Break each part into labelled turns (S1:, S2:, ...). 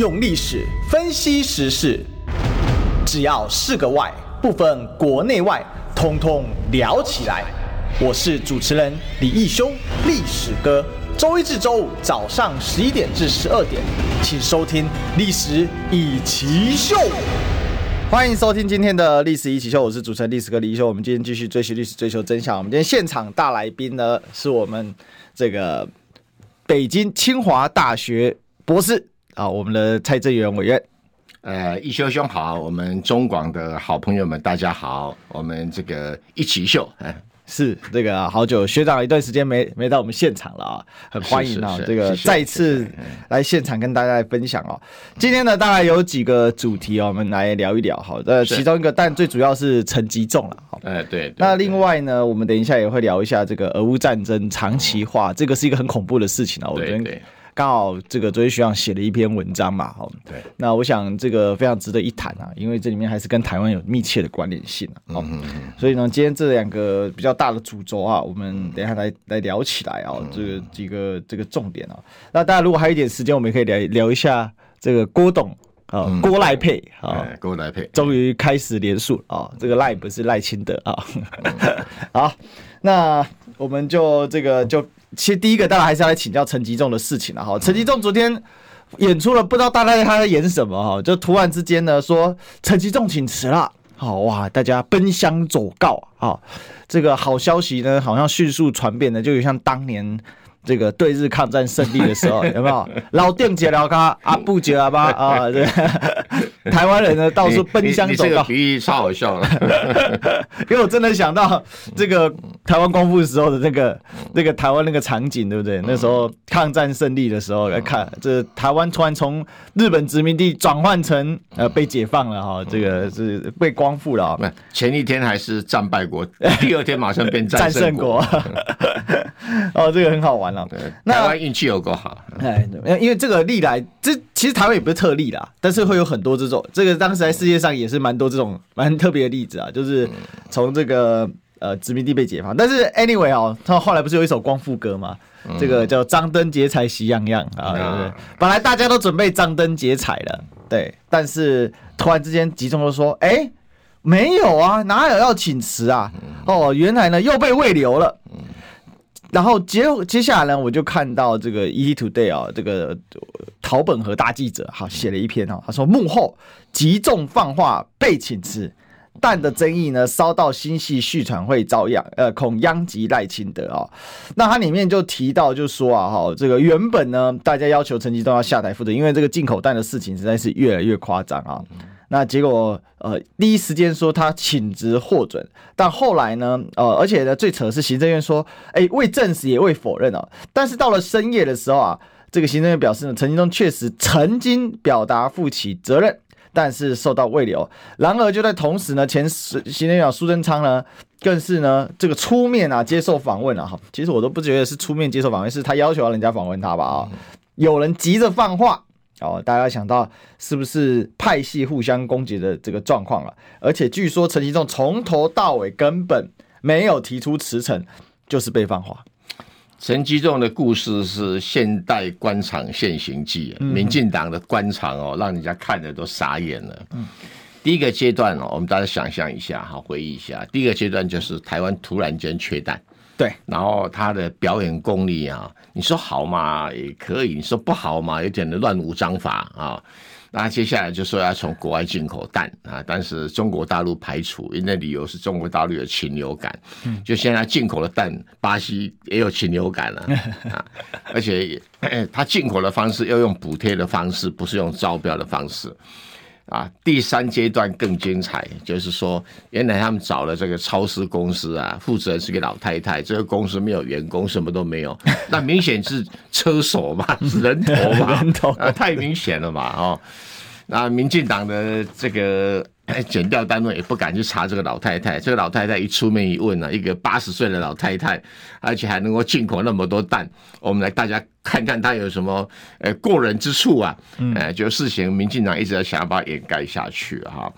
S1: 用历史分析时事，只要是个“外”，不分国内外，通通聊起来。我是主持人李义修，历史哥。周一至周五早上十一点至十二点，请收听《历史易起秀》。欢迎收听今天的《历史易起秀》，我是主持人历史哥李义修。我们今天继续追寻历史，追求真相。我们今天现场大来宾呢，是我们这个北京清华大学博士啊，我们的蔡正元委员。
S2: 呃，一修兄好，我们中广的好朋友们大家好，我们这个一起秀，哎。
S1: 是这个好久学长一段时间没没到我们现场了啊，很欢迎啊，这个再次来现场跟大家来分享哦。今天呢，大概有几个主题哦，我们来聊一聊。好，呃，其中一个，但最主要是陈吉仲了。好，
S2: 哎，对。
S1: 那另外呢，我们等一下也会聊一下这个俄乌战争长期化，这个是一个很恐怖的事情啊。我觉得。刚好这个昨天学长写了一篇文章嘛，哦，对，那我想这个非常值得一谈啊，因为这里面还是跟台湾有密切的关联性啊，哦，所以呢，今天这两个比较大的主轴啊，我们等一下来来聊起来啊，这个几个这个重点啊，那大家如果还有一点时间，我们也可以聊聊一下这个郭董啊，郭赖配啊，
S2: 郭赖配
S1: 终于开始连署啊，这个赖不是赖清德啊，好，那我们就这个就。其实第一个当然还是要来请教陈吉仲的事情了哈。陈吉仲昨天演出了，不知道大家他在演什么哈，就突然之间呢说陈吉仲请辞了，好哇，大家奔相走告啊，这个好消息呢好像迅速传遍的，就有像当年。这个对日抗战胜利的时候有没有老店姐聊咖阿布解阿巴啊？对，台湾人呢到处奔相走告，
S2: 你这个比喻超好笑了，
S1: 因为我真的想到这个台湾光复时候的那个那个台湾那个场景，对不对？那时候抗战胜利的时候来看，这台湾突然从日本殖民地转换成呃被解放了哈，这个是被光复了啊。
S2: 前一天还是战败国，第二天马上变战胜国。
S1: 哦，这个很好玩了。
S2: 台湾运气有够好。
S1: 哎，因为这个历来，这其实台湾也不是特例啦，但是会有很多这种，这个当时在世界上也是蛮多这种蛮特别的例子啊，就是从这个呃殖民地被解放。但是 anyway 哦，他后来不是有一首光复歌吗？这个叫张灯结彩喜洋洋啊，对不对？本来大家都准备张灯结彩了，对，但是突然之间集中都说，哎，没有啊，哪有要请辞啊？哦，原来呢又被慰留了。然后接接下来呢，我就看到这个《ET Today》啊，这个陶本和大记者哈写了一篇哈，他说幕后集中放话被请辞，但的争议呢烧到新系续传会遭殃，呃，恐殃及赖清德啊。那他里面就提到就说啊哈，这个原本呢大家要求陈吉仲要下台负责，因为这个进口蛋的事情实在是越来越夸张啊。那结果，呃，第一时间说他请辞获准，但后来呢，呃，而且呢，最扯的是行政院说，哎，未证实也未否认哦。但是到了深夜的时候啊，这个行政院表示呢，陈金忠确实曾经表达负起责任，但是受到未留。然而就在同时呢，前行政院长苏贞昌呢，更是呢这个出面啊接受访问了哈。其实我都不觉得是出面接受访问，是他要求要人家访问他吧啊？有人急着放话。哦，大家想到是不是派系互相攻击的这个状况了？而且据说陈吉仲从头到尾根本没有提出辞呈，就是被放话。
S2: 陈吉仲的故事是现代官场现形记，民进党的官场哦，让人家看的都傻眼了。嗯，第一个阶段哦，我们大家想象一下哈，回忆一下，第一个阶段就是台湾突然间缺蛋。对，然后他的表演功力啊，你说好嘛也可以，你说不好嘛，有点的乱无章法啊。那接下来就说要从国外进口蛋啊，但是中国大陆排除，因为理由是中国大陆有禽流感。嗯，就现在进口的蛋，巴西也有禽流感了 啊，而且 他进口的方式要用补贴的方式，不是用招标的方式。啊，第三阶段更精彩，就是说，原来他们找了这个超市公司啊，负责人是个老太太，这个公司没有员工，什么都没有，那明显是车手嘛，是 人头嘛，人头。啊，太明显了嘛，哦，那民进党的这个。检调单位也不敢去查这个老太太。这个老太太一出面一问呢、啊，一个八十岁的老太太，而且还能够进口那么多蛋，我们来大家看看她有什么呃过人之处啊？呃，就事情民进党一直在想要把它掩盖下去哈。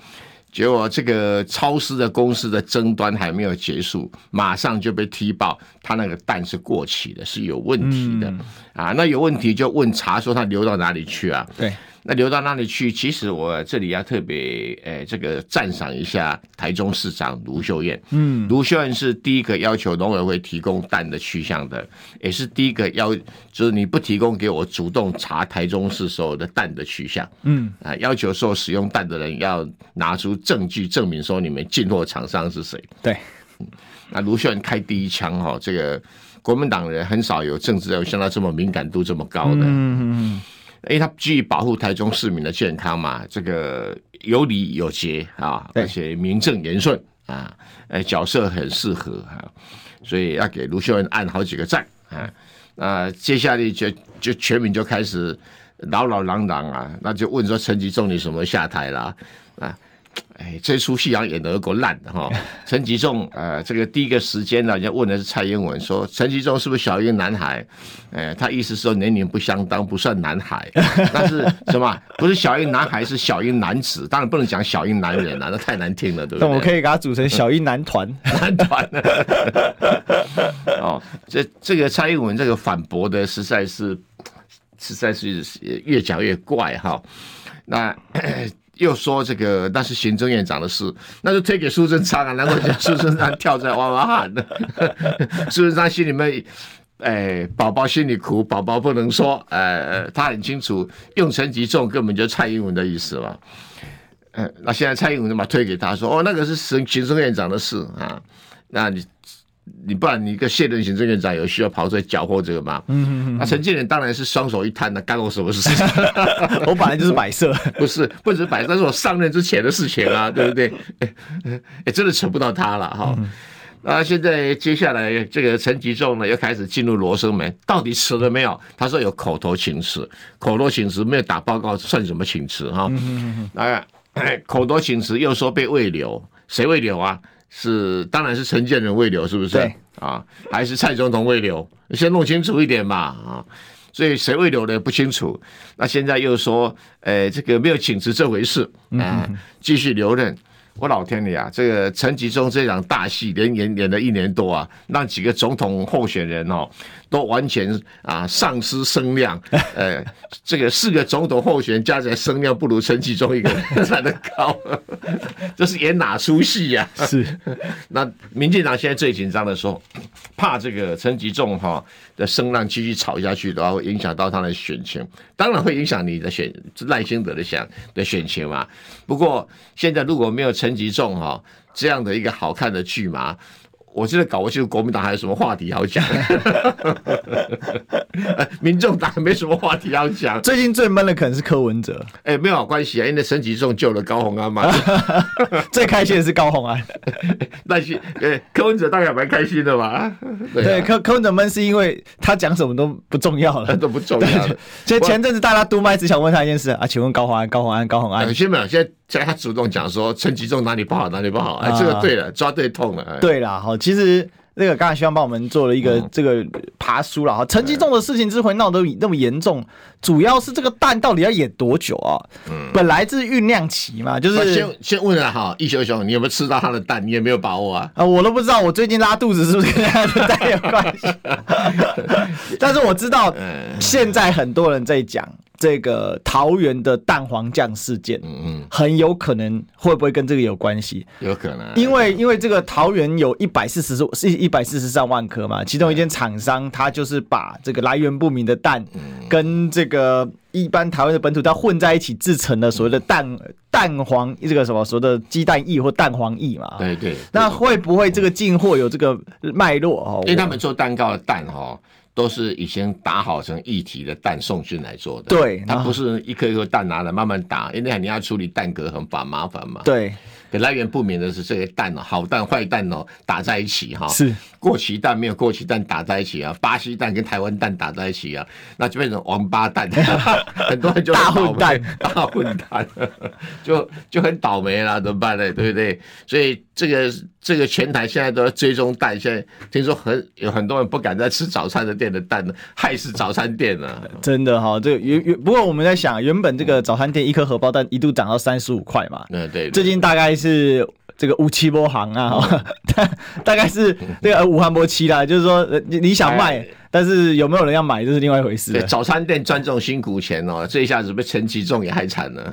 S2: 结果这个超市的公司的争端还没有结束，马上就被踢爆，他那个蛋是过期的，是有问题的啊。那有问题就问查说他流到哪里去啊？对。那流到哪里去？其实我这里要特别诶、欸，这个赞赏一下台中市长卢秀燕。嗯，卢秀燕是第一个要求农委会提供蛋的去向的，也是第一个要，就是你不提供给我，主动查台中市所有的蛋的去向。嗯，啊，要求说使用蛋的人要拿出证据证明说你们进货厂商是谁。
S1: 对，
S2: 那卢秀燕开第一枪哈，这个国民党人很少有政治有像他这么敏感度这么高的。嗯嗯嗯。因为他基于保护台中市民的健康嘛，这个有礼有节啊，而且名正言顺啊，呃，角色很适合啊，所以要给卢秀恩按好几个赞啊。那接下来就就全民就开始扰扰攘攘啊，那就问说陈吉仲你什么下台了啊？哎，这出戏好像演得有够烂的哈！陈吉仲，呃，这个第一个时间呢，人家问的是蔡英文，说陈吉仲是不是小英男孩？哎，他意思说年龄不相当，不算男孩。但是什么？不是小英男孩，是小英男子。当然不能讲小英男人啊，那太难听了，对不对？
S1: 那我可以给他组成小英男团，
S2: 男团。哦，这这个蔡英文这个反驳的实在是，实在是越讲越怪哈。那。又说这个那是行政院长的事，那就推给苏贞昌啊！难怪苏贞昌跳出来哇哇喊的。苏贞昌心里面，哎，宝宝心里苦，宝宝不能说，呃，他很清楚，用陈吉仲根本就蔡英文的意思嘛。呃，那现在蔡英文就把推给他说，哦，那个是行行政院长的事啊，那你。你不然你一个现任行政院长有需要跑出来搅和这个吗？嗯嗯嗯。那陈建仁当然是双手一摊的，干我什么事情？
S1: 我本来就是摆设，
S2: 不是，不只是摆设，是我上任之前的事情啊，对不对？哎、欸，真的扯不到他了哈。那现在接下来这个陈吉仲呢，又开始进入罗生门，到底辞了没有？他说有口头请辞，口头请辞没有打报告算什么请辞哈？那口头请辞又说被慰留，谁慰留啊？是，当然是陈建仁未留，是不是？对啊，还是蔡总统未留？先弄清楚一点嘛啊！所以谁未留的不清楚，那现在又说，呃，这个没有请辞这回事啊，继续留任。我老天爷啊！这个陈吉仲这场大戏连演演了一年多啊，让几个总统候选人哦都完全啊丧失声量。呃，这个四个总统候选人加起来声量不如陈吉仲一个人 来的高，这是演哪出戏呀？
S1: 是。
S2: 那民进党现在最紧张的时候，怕这个陈吉仲哈的声浪继续吵下去的话，会影响到他的选情。当然会影响你的选赖清德的选的选情嘛。不过现在如果没有。陈吉仲哈这样的一个好看的剧嘛，我觉得搞不清楚国民党还有什么话题好讲？民众党没什么话题要讲。
S1: 最近最闷的可能是柯文哲，
S2: 哎、欸，没有关系啊，因为陈吉仲救了高虹安嘛。
S1: 最开心的是高虹安，
S2: 但是哎，柯文哲大概蛮开心的吧。
S1: 对，柯、啊、柯文哲闷是因为他讲什么都不重要了，
S2: 都不重要了。
S1: 所以前阵子大家督麦只想问他一件事啊，请问高虹安、高虹安、高虹安，
S2: 先没有现在。现在他主动讲说陈吉仲哪里不好哪里不好，哎，这个对了，抓对痛了。
S1: 对了，好，其实那个刚才希望帮我们做了一个这个爬梳了哈。陈吉仲的事情之所以闹得那么严重，主要是这个蛋到底要演多久啊？嗯，本来是酝酿期嘛，就是
S2: 先先问了哈，一休兄，你有没有吃到他的蛋？你有没有把握啊？
S1: 啊，我都不知道，我最近拉肚子是不是跟他的蛋有关系？但是我知道，现在很多人在讲。这个桃园的蛋黄酱事件，嗯嗯，很有可能会不会跟这个有关系？
S2: 有可能，
S1: 因为因为这个桃园有一百四十是一百四十三万颗嘛，其中一间厂商他就是把这个来源不明的蛋，跟这个一般台湾的本土蛋混在一起制成了所谓的蛋蛋黄这个什么所谓的鸡蛋液或蛋黄液嘛？
S2: 对对，
S1: 那会不会这个进货有这个脉络哦？
S2: 因为他们做蛋糕的蛋哈。都是已经打好成一体的蛋送进来做的，
S1: 对，
S2: 它不是一颗一颗蛋拿来慢慢打，因为你要处理蛋壳很烦麻烦嘛。
S1: 对，
S2: 来源不明的是这些蛋哦，好蛋坏蛋哦打在一起哈，
S1: 是
S2: 过期蛋没有过期蛋打在一起啊，巴西蛋跟台湾蛋打在一起啊，那就变成王八蛋，很多人就
S1: 大混蛋，
S2: 大混蛋，就就很倒霉了，怎么办呢？对不对？所以这个。这个全台现在都要追踪蛋，现在听说很有很多人不敢再吃早餐的店的蛋了，害死早餐店了。
S1: 真的哈，这个原原不过我们在想，原本这个早餐店一颗荷包蛋一度涨到三十五块嘛，
S2: 嗯对，
S1: 最近大概是。这个五七波行啊，大大概是那个武汉波七啦，就是说你想卖，但是有没有人要买，这是另外一回事。
S2: 对，早餐店赚这种辛苦钱哦，这一下子被陈其重也害惨了。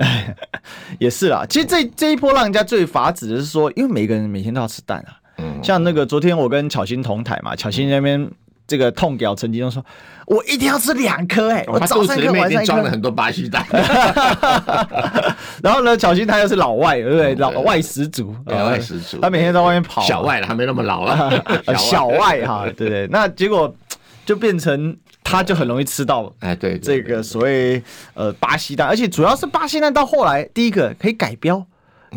S1: 也是啦，其实这这一波让人家最发指的是说，因为每个人每天都要吃蛋啊。嗯，像那个昨天我跟巧心同台嘛，巧心那边。这个痛屌陈吉仲说：“我一定要吃两颗哎，我早上一颗，晚上一颗。”
S2: 装了很多巴西蛋。
S1: 然后呢，巧心他又是老外，对不对？老外十足，
S2: 老外十足。
S1: 他每天在外面跑。
S2: 小外了，还没那么老了。
S1: 小外哈，对对。那结果就变成他就很容易吃到
S2: 哎，对
S1: 这个所谓呃巴西蛋，而且主要是巴西蛋到后来，第一个可以改标、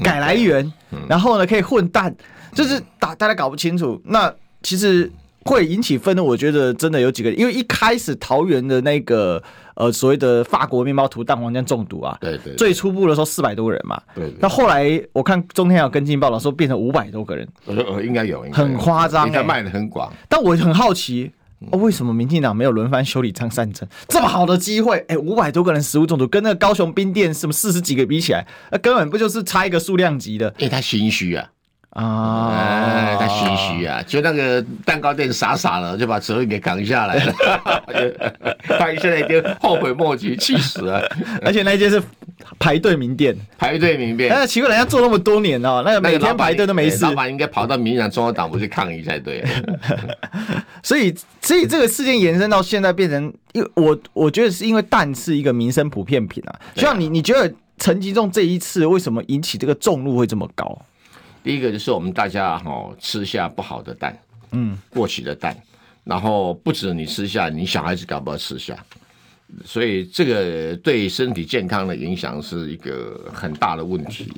S1: 改来源，然后呢可以混蛋，就是大大家搞不清楚。那其实。会引起愤怒，我觉得真的有几个，因为一开始桃园的那个呃所谓的法国面包涂蛋黄酱中毒啊，
S2: 对对，
S1: 最初步的时候四百多个人嘛，
S2: 对，对。
S1: 那后来我看中天有跟进报道说变成五百多个人，
S2: 呃呃应该有，
S1: 很夸张，
S2: 应该卖的很广。
S1: 但我很好奇，哦，为什么民进党没有轮番修理张善政？这么好的机会，哎，五百多个人食物中毒，跟那个高雄冰店什么四十几个比起来，那根本不就是差一个数量级的？
S2: 因为他心虚啊。
S1: 啊，
S2: 哎，他心虚啊，就那个蛋糕店傻傻的就把责任给扛下来了，他现在已经后悔莫及，气死了。
S1: 而且那间是排队名店，
S2: 排队名店。
S1: 哎，奇怪，人家做那么多年哦，那个每天排队都没事。
S2: 老板应该跑到民进党中央党部去抗议才对。
S1: 所以，所以这个事件延伸到现在变成，因为我我觉得是因为蛋是一个民生普遍品啊。像你，你觉得陈吉仲这一次为什么引起这个众怒会这么高？
S2: 第一个就是我们大家哈吃下不好的蛋，嗯，过期的蛋，然后不止你吃下，你小孩子搞不好吃下，所以这个对身体健康的影响是一个很大的问题。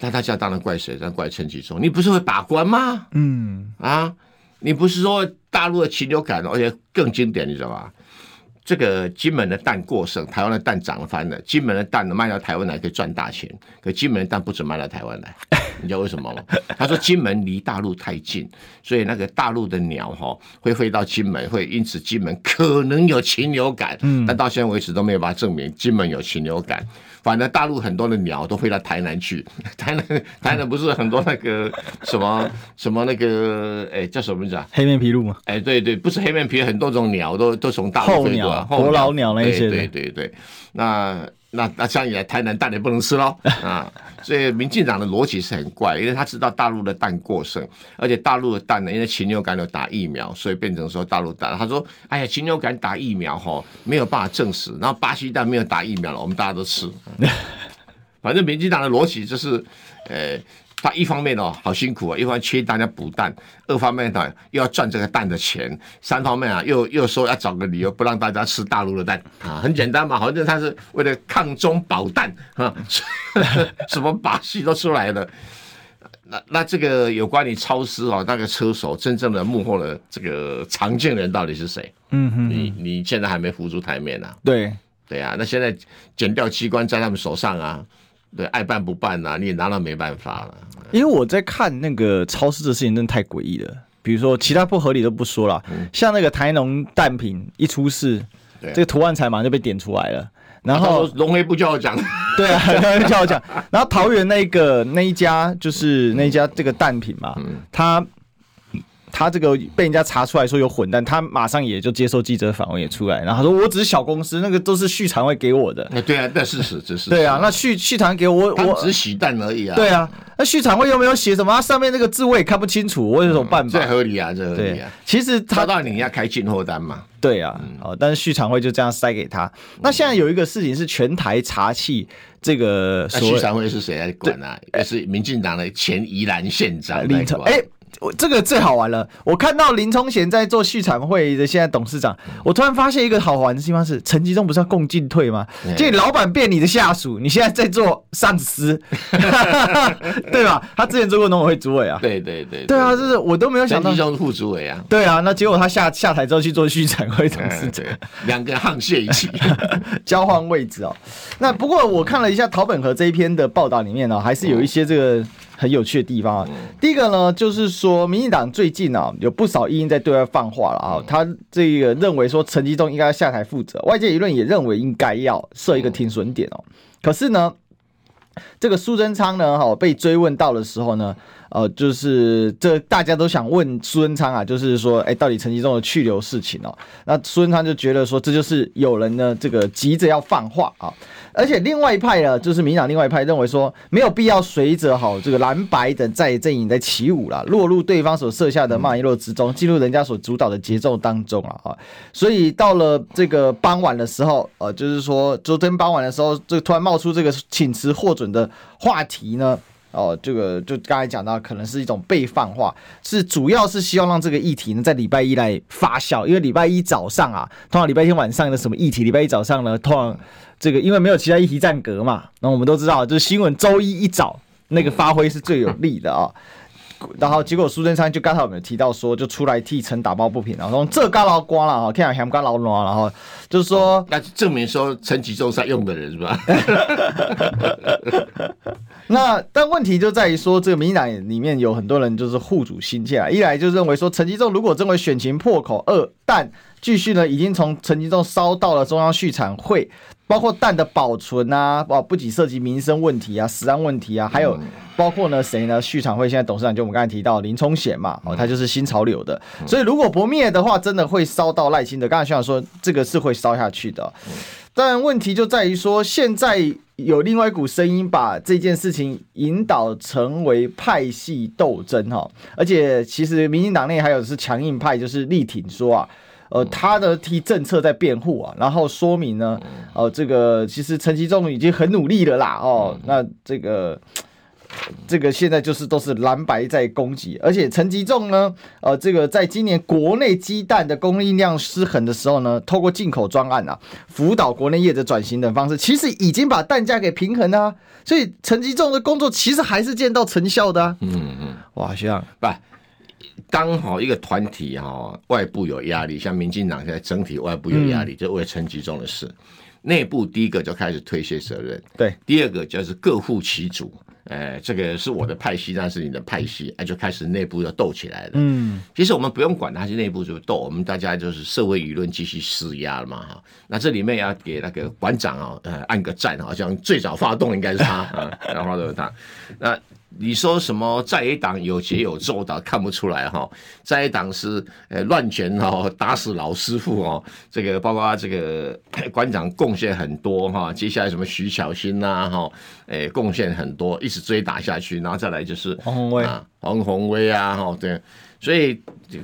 S2: 那大家当然怪谁？当然怪陈吉仲。你不是会把关吗？嗯，啊，你不是说大陆的禽流感，而且更经典，你知道吧？这个金门的蛋过剩，台湾的蛋涨翻了。金门的蛋卖到台湾来可以赚大钱，可金门的蛋不准卖到台湾来，你知道为什么吗？他说金门离大陆太近，所以那个大陆的鸟哈会飞到金门，会因此金门可能有禽流感。嗯，但到现在为止都没有办法证明金门有禽流感。反正大陆很多的鸟都飞到台南去，台南台南不是很多那个 什么什么那个哎叫什么名字啊？
S1: 黑面琵鹭吗？
S2: 哎对对，不是黑面琵鹭，很多种鸟都都从大陆飞过来。
S1: 伯劳鸟那些，
S2: 对对对，那那那这样一来，台南蛋也不能吃喽 啊！所以民进党的逻辑是很怪，因为他知道大陆的蛋过剩，而且大陆的蛋呢，因为禽流感有打疫苗，所以变成说大陆蛋。他说：“哎呀，禽流感打疫苗哈，没有办法证实。然后巴西蛋没有打疫苗了，我们大家都吃。反正民进党的逻辑就是，呃。”他一方面哦，好辛苦啊，一方面缺大家补蛋，二方面呢又要赚这个蛋的钱，三方面啊又又说要找个理由不让大家吃大陆的蛋啊，很简单嘛，反正他是为了抗中保蛋啊，什么把戏都出来了。那那这个有关你超市哦，那个车手真正的幕后的这个常见人到底是谁？嗯哼，你你现在还没浮出台面呢、啊？
S1: 对
S2: 对啊，那现在减掉机关在他们手上啊。对，爱办不办呐、啊？你也拿了没办法了。
S1: 因为我在看那个超市的事情，真的太诡异了。比如说，其他不合理都不说了，嗯、像那个台农蛋品一出事，对这个图案才马上就被点出来了。然后
S2: 龙黑不叫我讲，
S1: 对啊，叫我讲。然后桃园那个那一家就是那一家这个蛋品嘛，嗯、他。他这个被人家查出来说有混蛋，他马上也就接受记者访问也出来，然后他说我只是小公司，那个都是续常会给我的。
S2: 那对啊，那是事实，这是
S1: 对啊，那续续常给我，我
S2: 只洗蛋而已啊。
S1: 对啊，那续常会又没有写什么？他上面那个字我也看不清楚，我有什么办法？
S2: 这合理啊，这合理啊。
S1: 其实他
S2: 到你要开进货单嘛。
S1: 对啊，哦，但是续常会就这样塞给他。那现在有一个事情是全台查缉这个，
S2: 那畜产会是谁来管啊？也是民进党的前宜兰县长林聪
S1: 哎。我这个最好玩了，我看到林冲贤在做续产会的现在董事长，我突然发现一个好玩的地方是，陈吉仲不是要共进退吗？这老板变你的下属，你现在在做上司，对吧？他之前做过农委会主委啊，
S2: 对对对，
S1: 对啊，就是我都没有想到
S2: 陈吉仲副主委啊，
S1: 对啊，那结果他下下台之后去做续产会董事长，
S2: 两个沆瀣一气，
S1: 交换位置哦。那不过我看了一下桃本和这一篇的报道里面呢，还是有一些这个。很有趣的地方啊，第一个呢，就是说，民进党最近啊，有不少议员在对外放话了啊，他这个认为说陈吉仲应该要下台负责，外界舆论也认为应该要设一个停损点哦。可是呢，这个苏贞昌呢，哈，被追问到的时候呢，呃，就是这大家都想问苏贞昌啊，就是说，哎，到底陈吉仲的去留事情哦？那苏贞昌就觉得说，这就是有人呢，这个急着要放话啊。而且另外一派呢，就是民党另外一派认为说，没有必要随着好这个蓝白等在阵营在起舞了，落入对方所设下的马一洛之中，进入人家所主导的节奏当中了啊。所以到了这个傍晚的时候，呃，就是说昨天傍晚的时候，就突然冒出这个请辞获准的话题呢。哦，这个就刚才讲到，可能是一种被放话，是主要是希望让这个议题呢在礼拜一来发酵，因为礼拜一早上啊，通常礼拜天晚上的什么议题，礼拜一早上呢，通常这个因为没有其他议题占格嘛，那我们都知道，就是新闻周一一早那个发挥是最有利的啊。然后结果苏贞昌就刚才我们有提到说，就出来替陈打抱不平，然后说这干劳光了啊，天啊，还干劳暖，然后就是说，
S2: 那证明说陈吉仲是 用的人是吧？
S1: 那但问题就在于说，这个民进党里面有很多人就是护主心切啊，一来就认为说陈吉仲如果认为选情破口，二但继续呢已经从陈吉仲烧到了中央畜产会。包括蛋的保存啊，哦，不仅涉及民生问题啊、食安问题啊，还有包括呢谁呢？畜产会现在董事长就我们刚才提到林冲贤嘛，哦，他就是新潮流的，所以如果不灭的话，真的会烧到赖清德。刚才校长说这个是会烧下去的，但问题就在于说，现在有另外一股声音把这件事情引导成为派系斗争哈，而且其实民进党内还有是强硬派，就是力挺说啊。呃，他的替政策在辩护啊，然后说明呢，哦、呃，这个其实陈吉仲已经很努力了啦，哦，那这个这个现在就是都是蓝白在攻击，而且陈吉仲呢，呃，这个在今年国内鸡蛋的供应量失衡的时候呢，透过进口专案啊，辅导国内业者转型等方式，其实已经把蛋价给平衡了，啊，所以陈吉仲的工作其实还是见到成效的，啊，嗯嗯，哇，这样
S2: 不。刚好一个团体哈，外部有压力，像民进党现在整体外部有压力，就为陈吉中的事。内部第一个就开始推卸责任，
S1: 对；
S2: 第二个就是各护其主，哎，这个是我的派系，那是你的派系，哎，就开始内部要斗起来了。嗯，其实我们不用管他是内部就斗，我们大家就是社会舆论继续施压了嘛哈。那这里面要给那个馆长啊，呃，按个赞，好像最早发动应该是他啊，然后就是他，那。你说什么在野党有节有奏的看不出来哈？在野党是呃乱拳哦，打死老师傅哦，这个包括这个 馆长贡献很多哈。接下来什么徐小新呐哈，诶贡献很多，一直追打下去，然后再来就是
S1: 黄宏威
S2: 啊，黄宏威啊哈，对，所以这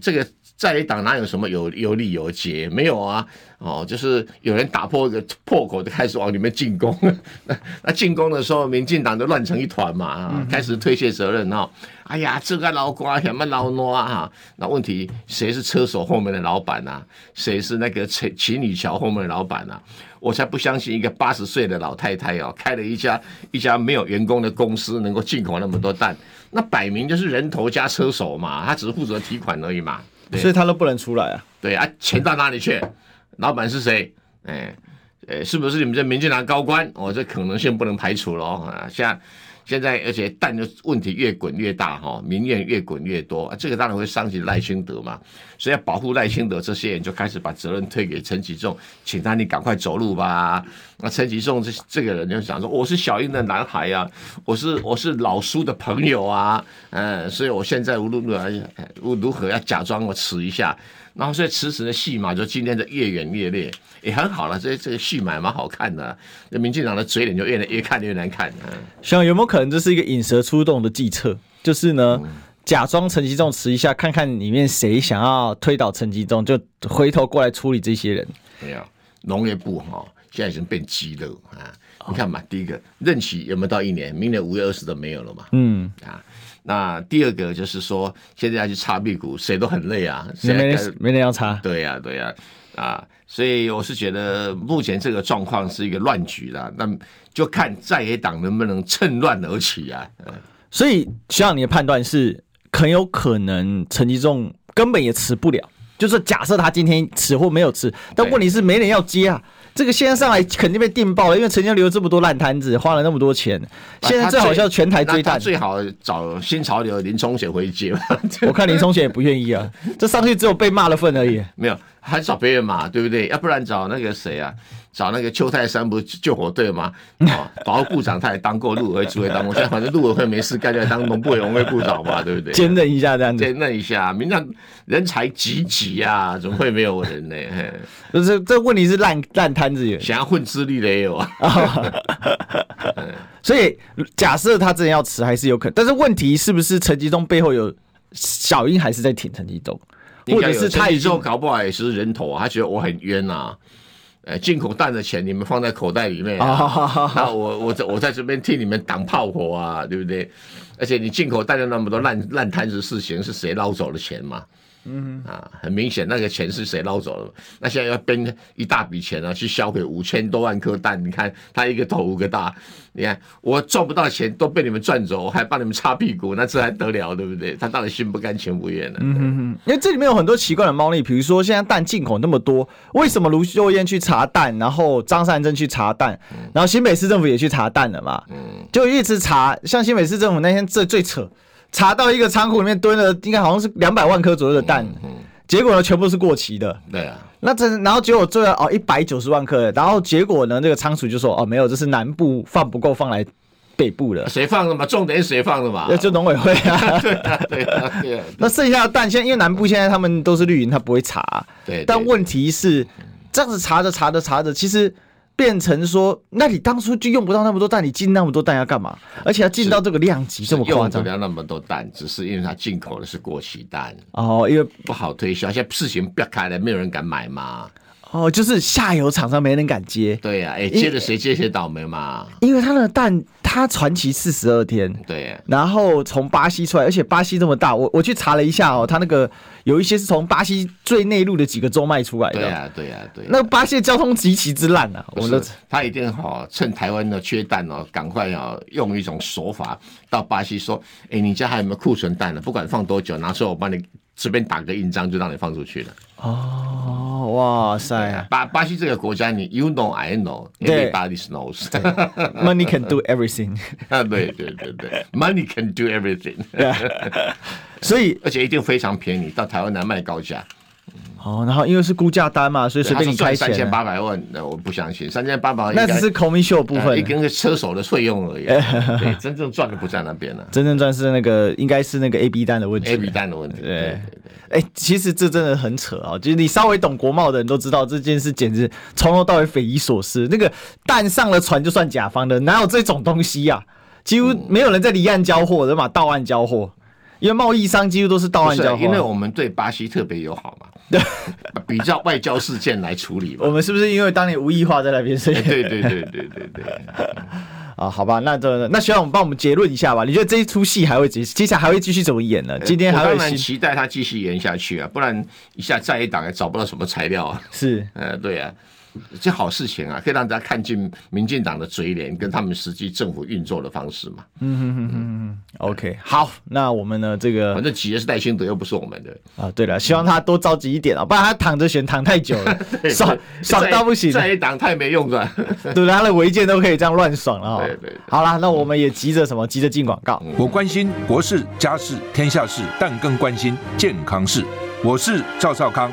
S2: 这个。在野党哪有什么有有理有节？没有啊！哦，就是有人打破一个破口，就开始往里面进攻。那那进攻的时候，民进党就乱成一团嘛，啊，开始推卸责任哈。哎呀，这个老瓜什么老挪啊？那问题谁是车手后面的老板啊？谁是那个秦秦女桥后面的老板啊？我才不相信一个八十岁的老太太哦，开了一家一家没有员工的公司，能够进口那么多蛋。那摆明就是人头加车手嘛，他只是负责提款而已嘛。
S1: 所以他都不能出来啊？
S2: 对啊，钱到哪里去？老板是谁？哎，呃，是不是你们这民进党高官？哦，这可能性不能排除了啊。像现在，而且蛋的问题越滚越大哈，民怨越滚越多，啊，这个当然会伤及赖清德嘛。所以要保护赖清德，这些人就开始把责任推给陈吉仲，请他你赶快走路吧。那陈吉仲这这个人就想说，我是小英的男孩呀，啊，我是我是老苏的朋友啊，嗯，所以我现在无论如何如何要假装我迟一下。然后所以迟迟的戏码就今天的越演越烈，也很好了。这这个戏码蛮好看的，那民进党的嘴脸就越来越看越难看。
S1: 想有没有可能这是一个引蛇出洞的计策？就是呢，嗯、假装陈吉仲迟一下，看看里面谁想要推倒陈吉仲，就回头过来处理这些人。
S2: 没有，农业部哈现在已经变鸡肋啊！你看嘛，第一个任期有没有到一年？明年五月二十都没有了嘛？嗯啊。那第二个就是说，现在要去擦屁股，谁都很累啊，谁
S1: 没人没人要擦。
S2: 对呀、啊，对呀、啊，啊，所以我是觉得目前这个状况是一个乱局啦，那就看在野党能不能趁乱而起啊。
S1: 所以，需要你的判断是，很有可能陈吉仲根本也辞不了，就是假设他今天吃或没有吃，但问题是没人要接啊。这个现在上来肯定被定爆了，因为曾经留了这么多烂摊子，花了那么多钱。现在最好叫全台追他，
S2: 最好找新潮流林冲贤回接吧。
S1: 我看林冲贤也不愿意啊，这上去只有被骂的份而已。
S2: 没有，还找别人骂，对不对？要不然找那个谁啊？找那个邱泰山不是救火队吗？哦，保护部长他也当过，陆委会主委当过，现在反正陆委会没事干就来当农部委员会部长嘛，对不对？
S1: 兼任一下这样子，
S2: 兼任一下，民进人才济济啊，怎么会没有人呢？
S1: 不是这问题是烂烂摊子有，
S2: 想要混资历的也有啊。
S1: 所以假设他真的要辞，还是有可能，但是问题是不是陈吉仲背后有小英还是在挺陈吉仲？或者是他以后
S2: 搞不好也是人头啊，他觉得我很冤呐、啊。呃，进口蛋的钱你们放在口袋里面、啊，那我我在我在这边替你们挡炮火啊，对不对？而且你进口蛋的那么多烂烂摊子事情，是谁捞走的钱嘛？嗯啊，很明显那个钱是谁捞走了？那现在要编一大笔钱啊，去销毁五千多万颗蛋。你看他一个头五个大，你看我赚不到钱都被你们赚走，我还帮你们擦屁股，那这还得了，对不对？他到底心不甘情不愿呢？嗯哼哼，
S1: 因为这里面有很多奇怪的猫腻，比如说现在蛋进口那么多，为什么卢秀燕去查蛋，然后张善政去查蛋，然后新北市政府也去查蛋了嘛？嗯，就一直查，像新北市政府那天最最扯。查到一个仓库里面蹲了，应该好像是两百万颗左右的蛋，嗯嗯、结果呢，全部是过期的。
S2: 对啊，
S1: 那这然后结果最后哦一百九十万颗，然后结果呢，这个仓鼠就说哦没有，这是南部放不够，放来北部的。
S2: 谁放的嘛？重点是谁放的嘛？
S1: 就农委会 啊。对啊，
S2: 对啊，对啊。
S1: 那剩下的蛋，现在因为南部现在他们都是绿营，他不会查。
S2: 对。
S1: 但问题是，这样子查着查着查着，其实。变成说，那你当初就用不到那么多蛋，你进那么多蛋要干嘛？而且要进到这个量级这么夸张，
S2: 用不了那么多蛋，只是因为它进口的是过期蛋
S1: 哦，因为
S2: 不好推销，现在事情别开了，没有人敢买嘛。
S1: 哦，就是下游厂商没人敢接。
S2: 对呀、啊，哎、欸，接着谁接谁倒霉嘛。
S1: 因为它的蛋，它传奇四十二天。
S2: 对、啊。
S1: 然后从巴西出来，而且巴西这么大，我我去查了一下哦，它那个有一些是从巴西最内陆的几个州卖出来的。
S2: 对呀、啊，对呀、啊，对、啊。
S1: 那巴西的交通极其之烂啊！我说
S2: 他一定好趁台湾的缺蛋哦，赶快要用一种手法到巴西说，哎、欸，你家还有没有库存蛋呢？不管放多久，拿出来我帮你。随便打个印章就让你放出去了。
S1: 哦，哇塞！
S2: 巴巴西这个国家，你 you know I know，everybody knows。
S1: Money can do everything。
S2: 啊，对对对对，Money can do everything。
S1: 所以
S2: 而且一定非常便宜，到台湾来卖高价。
S1: 哦，然后因为是估价单嘛，所以随便你开钱。
S2: 三千八百万，那我不相信，三千八百万
S1: 那只是 commission 部分，
S2: 一根个车手的费用而已。对，真正赚的不在那边了。
S1: 真正赚是那个，应该是那个 A B 单的问题。
S2: A B 单的问题。对。
S1: 哎，其实这真的很扯啊！就是你稍微懂国贸的人都知道，这件事简直从头到尾匪夷所思。那个蛋上了船就算甲方的，哪有这种东西呀？几乎没有人在离岸交货，都把到岸交货。因为贸易商几乎都是到岸交货，
S2: 因为我们对巴西特别友好嘛。对，比较外交事件来处理嘛。
S1: 我们是不是因为当年吴益华在那边？所以
S2: 对对对对对对。
S1: 啊，好吧，那这那需要我们帮我们结论一下吧？你觉得这一出戏还会接接下来还会继续怎么演呢？今天还会
S2: 蛮期待他继续演下去啊，不然一下再一档也找不到什么材料啊。
S1: 是，
S2: 呃，对啊。这好事情啊，可以让大家看见民进党的嘴脸跟他们实际政府运作的方式嘛。
S1: 嗯哼哼哼哼，OK，好，那我们呢？这个
S2: 反正企业是赖清德，又不是我们的
S1: 啊。对了，希望他多着急一点啊，不然他躺着选躺太久了，爽爽到不行。
S2: 在一党太没用了，
S1: 对，他的违建都可以这样乱爽了。
S2: 对对。
S1: 好了，那我们也急着什么？急着进广告。
S3: 我关心国事、家事、天下事，但更关心健康事。我是赵少康。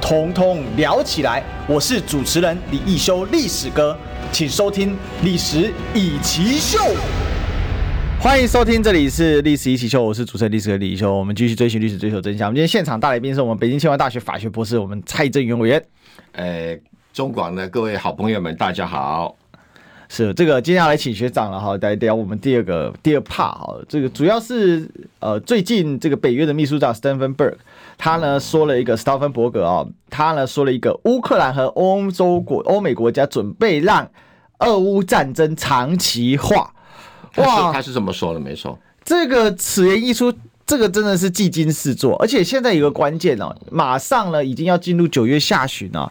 S1: 通通聊起来！我是主持人李一修，历史哥，请收听《历史易起 SHOW》。欢迎收听，这里是《历史一起 SHOW》，我是主持人历史哥李一修。我们继续追寻历史，追求真相。我们今天现场大来宾是我们北京清华大学法学博士，我们蔡正元委员。
S2: 呃，中广的各位好朋友们，大家好。
S1: 是这个，接下来请学长了哈，来聊我们第二个第二 part 哈。这个主要是呃，最近这个北约的秘书长 Stoltenberg 他呢说了一个 Stoltenberg 啊，他呢说了一个乌克兰和欧洲国欧美国家准备让俄乌战争长期化。
S2: 哇，他是这么说的，没错。
S1: 这个此言一出，这个真的是技惊四座，而且现在有个关键哦，马上呢已经要进入九月下旬啊，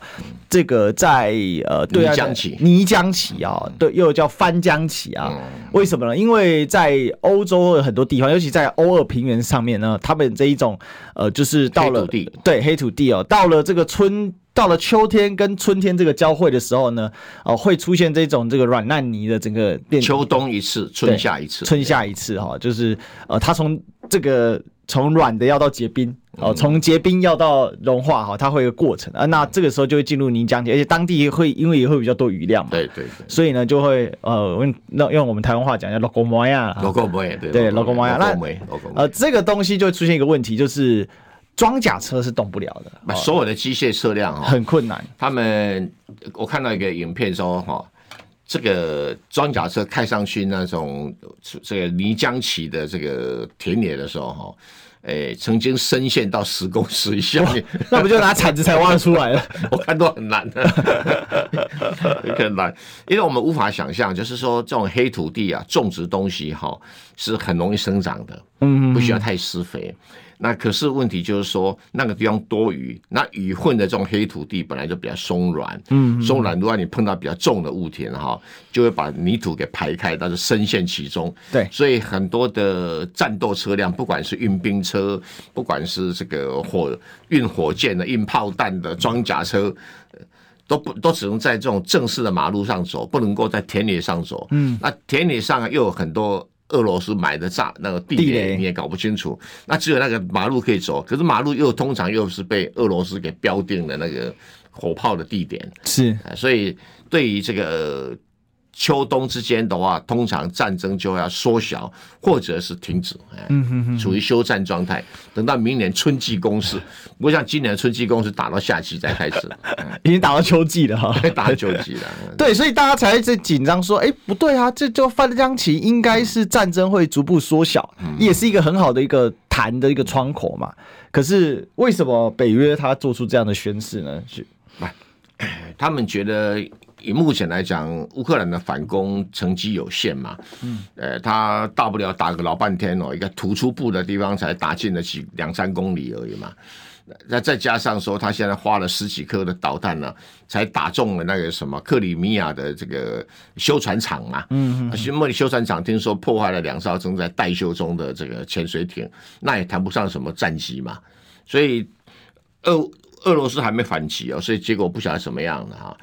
S1: 这个在呃对岸的泥浆期啊，对，又叫翻江期啊，为什么呢？因为在欧洲的很多地方，尤其在欧尔平原上面呢，他们这一种呃就是到了
S2: 黑
S1: 对黑土地哦，到了这个春。到了秋天跟春天这个交汇的时候呢，哦，会出现这种这个软烂泥的整个变。
S2: 秋冬一次，春夏一次，
S1: 春夏一次哈，就是呃，它从这个从软的要到结冰，哦，从结冰要到融化哈，它会有个过程啊。那这个时候就会进入泥浆期，而且当地会因为也会比较多雨量嘛，
S2: 对对对，
S1: 所以呢就会呃用那用我们台湾话讲叫落狗毛呀，
S2: 落狗毛对
S1: 对落狗毛呀，那呃这个东西就会出现一个问题就是。装甲车是动不了的，
S2: 所有的机械车辆哈
S1: 很困难。
S2: 他们我看到一个影片说哈，这个装甲车开上去那种这个泥浆起的这个田野的时候哈，诶，曾经深陷到十公尺以下，
S1: 那不就拿铲子才挖出来了？
S2: 我看都很难的，很难，因为我们无法想象，就是说这种黑土地啊，种植东西哈是很容易生长的，嗯，不需要太施肥。那可是问题就是说，那个地方多雨，那雨混的这种黑土地本来就比较松软，嗯，松软，如果你碰到比较重的物体哈，就会把泥土给排开，但是深陷其中。
S1: 对，
S2: 所以很多的战斗车辆，不管是运兵车，不管是这个火运火箭的、运炮弹的装甲车，都不都只能在这种正式的马路上走，不能够在田野上走。嗯，那田野上又有很多。俄罗斯买的炸那个地雷你也搞不清楚，那只有那个马路可以走，可是马路又通常又是被俄罗斯给标定的那个火炮的地点，
S1: 是，
S2: 所以对于这个。秋冬之间的话，通常战争就要缩小或者是停止，嗯哼哼，处于休战状态。等到明年春季攻势，不过像今年的春季攻势打到夏季才开始，
S1: 已经打到秋季了哈，
S2: 打到秋季了。
S1: 对，所以大家才在紧张说，哎、欸，不对啊，这就番浆期应该是战争会逐步缩小，也是一个很好的一个谈的一个窗口嘛。可是为什么北约他做出这样的宣示呢？是，
S2: 他们觉得。以目前来讲，乌克兰的反攻成绩有限嘛，嗯，呃，他大不了打个老半天哦，一个突出部的地方才打进了几两三公里而已嘛。那再加上说，他现在花了十几颗的导弹呢，才打中了那个什么克里米亚的这个修船厂嘛，嗯嗯，新莫里修船厂听说破坏了两艘正在待修中的这个潜水艇，那也谈不上什么战绩嘛。所以俄俄罗斯还没反击哦，所以结果不晓得什么样的哈。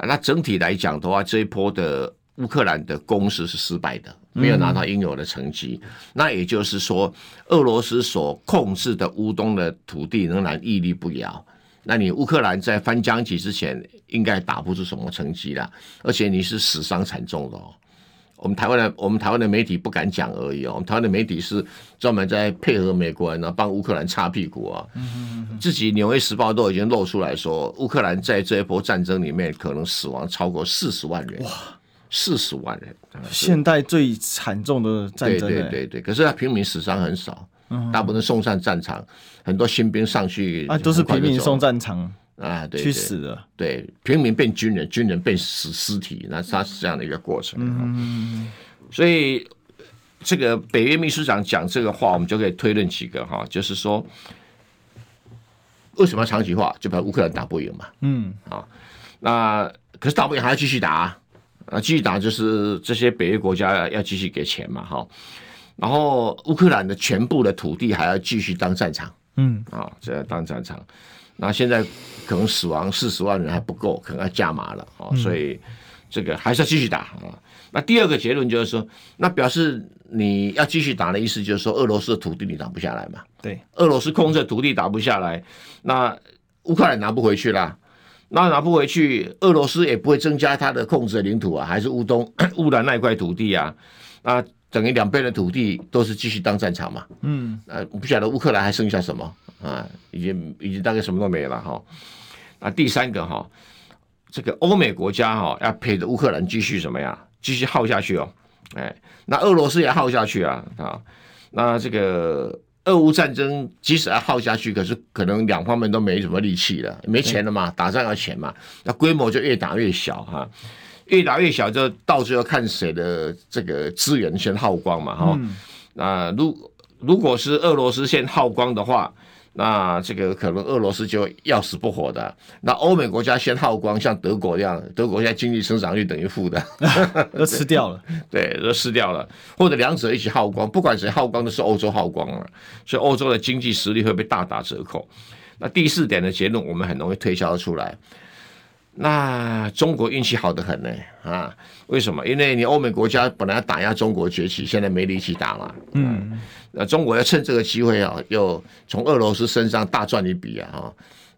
S2: 那整体来讲的话，这一波的乌克兰的攻势是失败的，没有拿到应有的成绩。那也就是说，俄罗斯所控制的乌东的土地仍然屹立不摇。那你乌克兰在翻江起之前，应该打不出什么成绩了，而且你是死伤惨重的哦。我们台湾的我们台湾的媒体不敢讲而已哦，我们台湾的媒体是专门在配合美国人呢，帮乌克兰擦屁股啊。嗯嗯自己《纽约时报》都已经露出来说，乌克兰在这一波战争里面可能死亡超过四十万人。哇，四十万人，
S1: 现代最惨重的战争。
S2: 对对对对，可是他平民死伤很少，大部分送上战场，很多新兵上去
S1: 啊，都是平民送战场。
S2: 啊，对，
S1: 去死了，
S2: 对，平民变军人，军人变死尸体，那他是这样的一个过程。嗯，所以这个北约秘书长讲这个话，我们就可以推论几个哈，就是说，为什么要长期化？就把乌克兰打不赢嘛。嗯，啊，那可是打不赢还要继续打啊，啊，继续打就是这些北约国家要继续给钱嘛，哈，然后乌克兰的全部的土地还要继续当战场，嗯，啊，这样当战场。那现在可能死亡四十万人还不够，可能要加码了啊，所以这个还是要继续打啊。那第二个结论就是说，那表示你要继续打的意思就是说，俄罗斯的土地你打不下来嘛？
S1: 对，
S2: 俄罗斯控制的土地打不下来，那乌克兰拿不回去啦，那拿不回去，俄罗斯也不会增加它的控制的领土啊，还是乌东 乌兰那一块土地啊，那等于两边的土地都是继续当战场嘛？嗯，呃，我不晓得乌克兰还剩下什么。啊，已经已经大概什么都没了哈。那第三个哈，这个欧美国家哈要陪着乌克兰继续什么呀？继续耗下去哦。哎，那俄罗斯也耗下去啊啊。那这个俄乌战争即使要耗下去，可是可能两方面都没什么力气了，没钱了嘛，打仗要钱嘛，那规模就越打越小哈，越打越小就到最后看谁的这个资源先耗光嘛哈。那如如果是俄罗斯先耗光的话，那这个可能俄罗斯就要死不活的。那欧美国家先耗光，像德国这样，德国现在经济增长率等于负的，
S1: 都吃掉了。
S2: 对，都吃掉了，或者两者一起耗光，不管谁耗光，都是欧洲耗光了，所以欧洲的经济实力会被大打折扣。那第四点的结论，我们很容易推销出来。那中国运气好得很呢，啊，为什么？因为你欧美国家本来要打压中国崛起，现在没力气打嘛。嗯，那中国要趁这个机会啊，又从俄罗斯身上大赚一笔啊！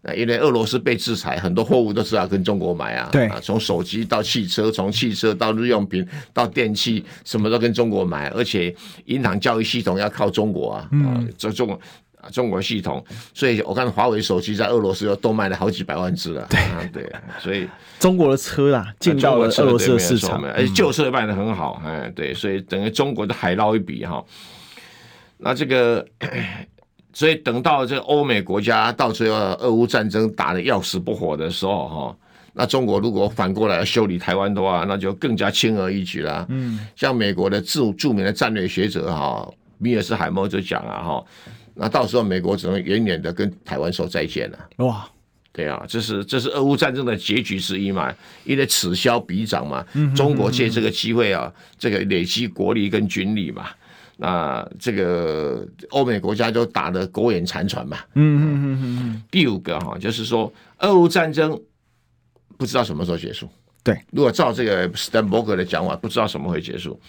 S2: 啊，因为俄罗斯被制裁，很多货物都是要跟中国买啊。对啊，从手机到汽车，从汽车到日用品到电器，什么都跟中国买，而且银行教育系统要靠中国啊。嗯，这中国。啊，中国系统，所以我看华为手机在俄罗斯又都卖了好几百万只了。对啊，对，所以
S1: 中国的车啦进到了俄罗斯的市场，
S2: 而且旧车卖的很好，哎，对，所以等于中国的海捞一笔哈。那这个，所以等到这个欧美国家到最后俄乌战争打的要死不活的时候哈，那中国如果反过来要修理台湾的话，那就更加轻而易举了。嗯，像美国的著著名的战略学者哈，米尔斯海默就讲了哈。那到时候美国只能远远的跟台湾说再见了。哇，对啊，这是这是俄乌战争的结局之一嘛，因为此消彼长嘛。中国借这个机会啊，这个累积国力跟军力嘛。那这个欧美国家就打得苟延残喘嘛。嗯嗯嗯嗯。第五个哈，就是说俄乌战争不知道什么时候结束。对，如果照这个斯坦伯格的讲法，不知道什么会结束。